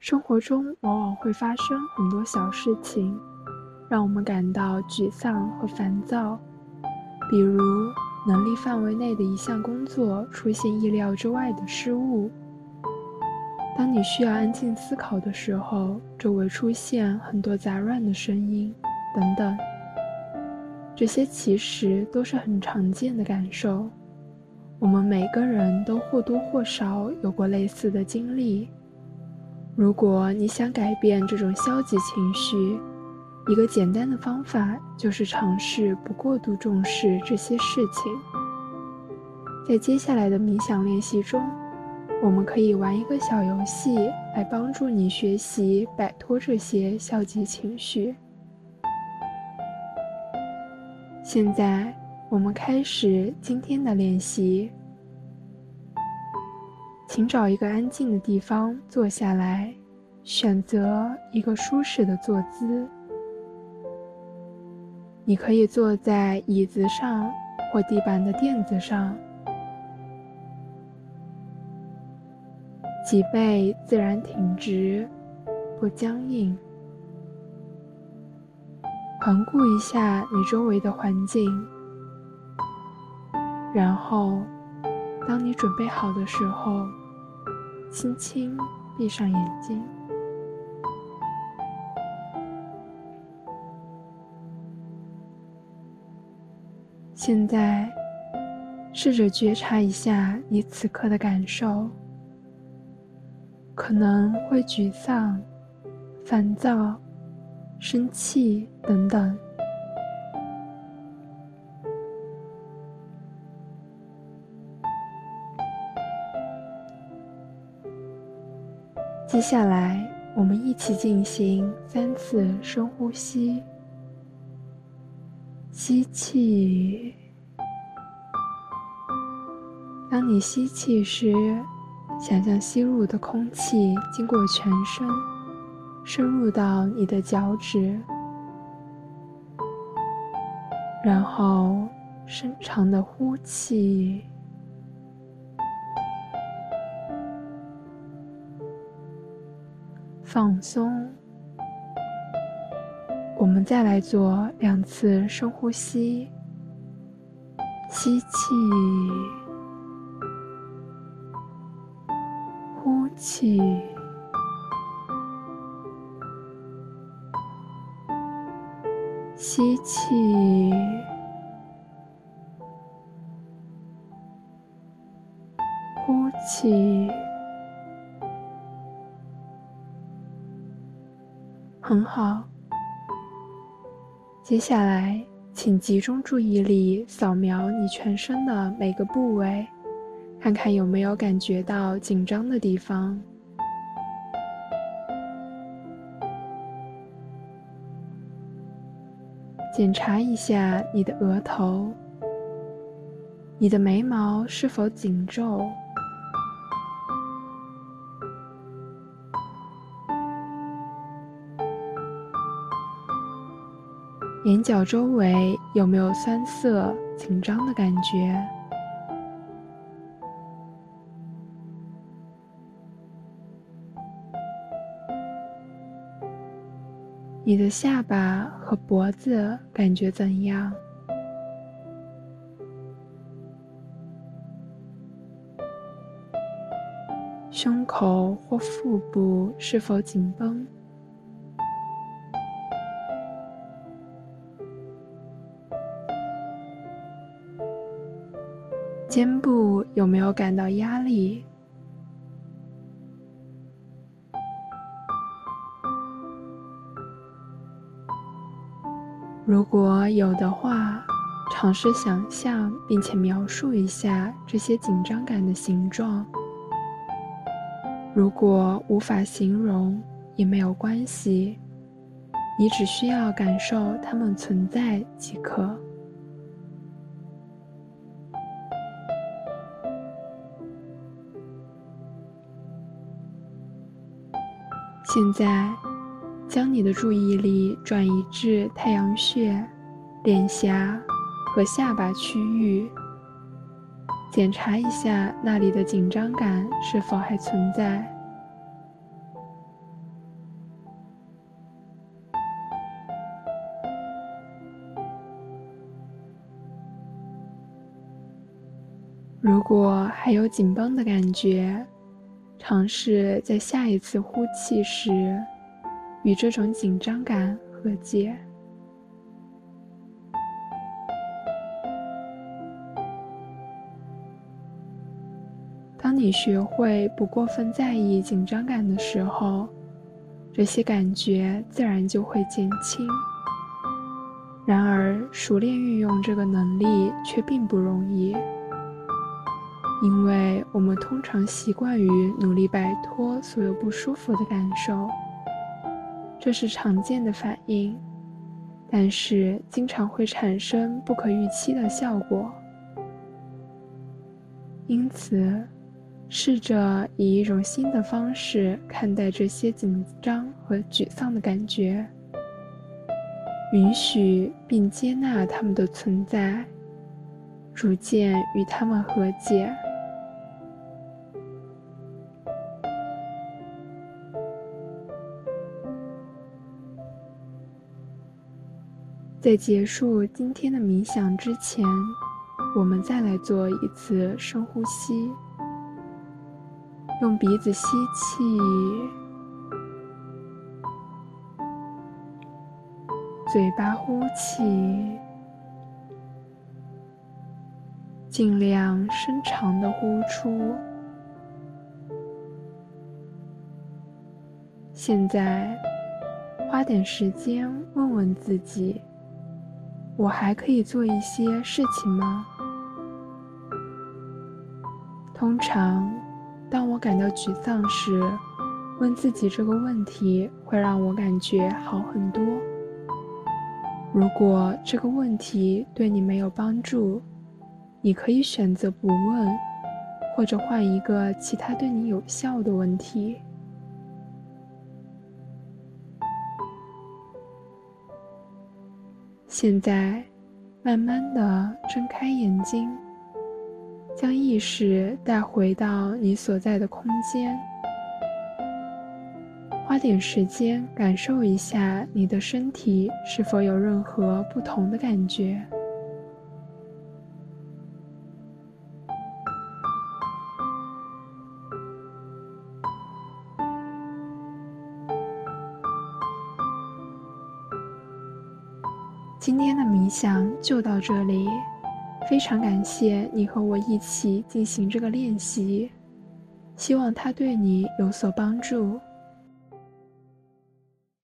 生活中往往会发生很多小事情，让我们感到沮丧和烦躁。比如，能力范围内的一项工作出现意料之外的失误；当你需要安静思考的时候，周围出现很多杂乱的声音，等等。这些其实都是很常见的感受。我们每个人都或多或少有过类似的经历。如果你想改变这种消极情绪，一个简单的方法就是尝试不过度重视这些事情。在接下来的冥想练习中，我们可以玩一个小游戏来帮助你学习摆脱这些消极情绪。现在。我们开始今天的练习，请找一个安静的地方坐下来，选择一个舒适的坐姿。你可以坐在椅子上或地板的垫子上，脊背自然挺直，不僵硬。环顾一下你周围的环境。然后，当你准备好的时候，轻轻闭上眼睛。现在，试着觉察一下你此刻的感受，可能会沮丧、烦躁、生气等等。接下来，我们一起进行三次深呼吸。吸气，当你吸气时，想象吸入的空气经过全身，深入到你的脚趾，然后深长的呼气。放松。我们再来做两次深呼吸，吸气，呼气，吸气，呼气。很好。接下来，请集中注意力，扫描你全身的每个部位，看看有没有感觉到紧张的地方。检查一下你的额头，你的眉毛是否紧皱。眼角周围有没有酸涩、紧张的感觉？你的下巴和脖子感觉怎样？胸口或腹部是否紧绷？肩部有没有感到压力？如果有的话，尝试想象并且描述一下这些紧张感的形状。如果无法形容也没有关系，你只需要感受它们存在即可。现在将你的注意力转移至太阳穴脸颊和下巴区域检查一下那里的紧张感是否还存在。如果还有紧绷的感觉尝试在下一次呼气时与这种紧张感和解。当你学会不过分在意紧张感的时候，这些感觉自然就会减轻。然而，熟练运用这个能力却并不容易，因为我们通常习惯于努力摆脱所有不舒服的感受，这是常见的反应，但是经常会产生不可预期的效果。因此，试着以一种新的方式看待这些紧张和沮丧的感觉。允许并接纳他们的存在，逐渐与他们和解。在结束今天的冥想之前，我们再来做一次深呼吸，用鼻子吸气。嘴巴呼气，尽量深长的呼出。现在，花点时间问问自己：我还可以做一些事情吗？通常，当我感到沮丧时，问自己这个问题会让我感觉好很多。如果这个问题对你没有帮助，你可以选择不问，或者换一个其他对你有效的问题。现在，慢慢的睁开眼睛，将意识带回到你所在的空间。花点时间感受一下你的身体是否有任何不同的感觉。今天的冥想就到这里，非常感谢你和我一起进行这个练习，希望它对你有所帮助。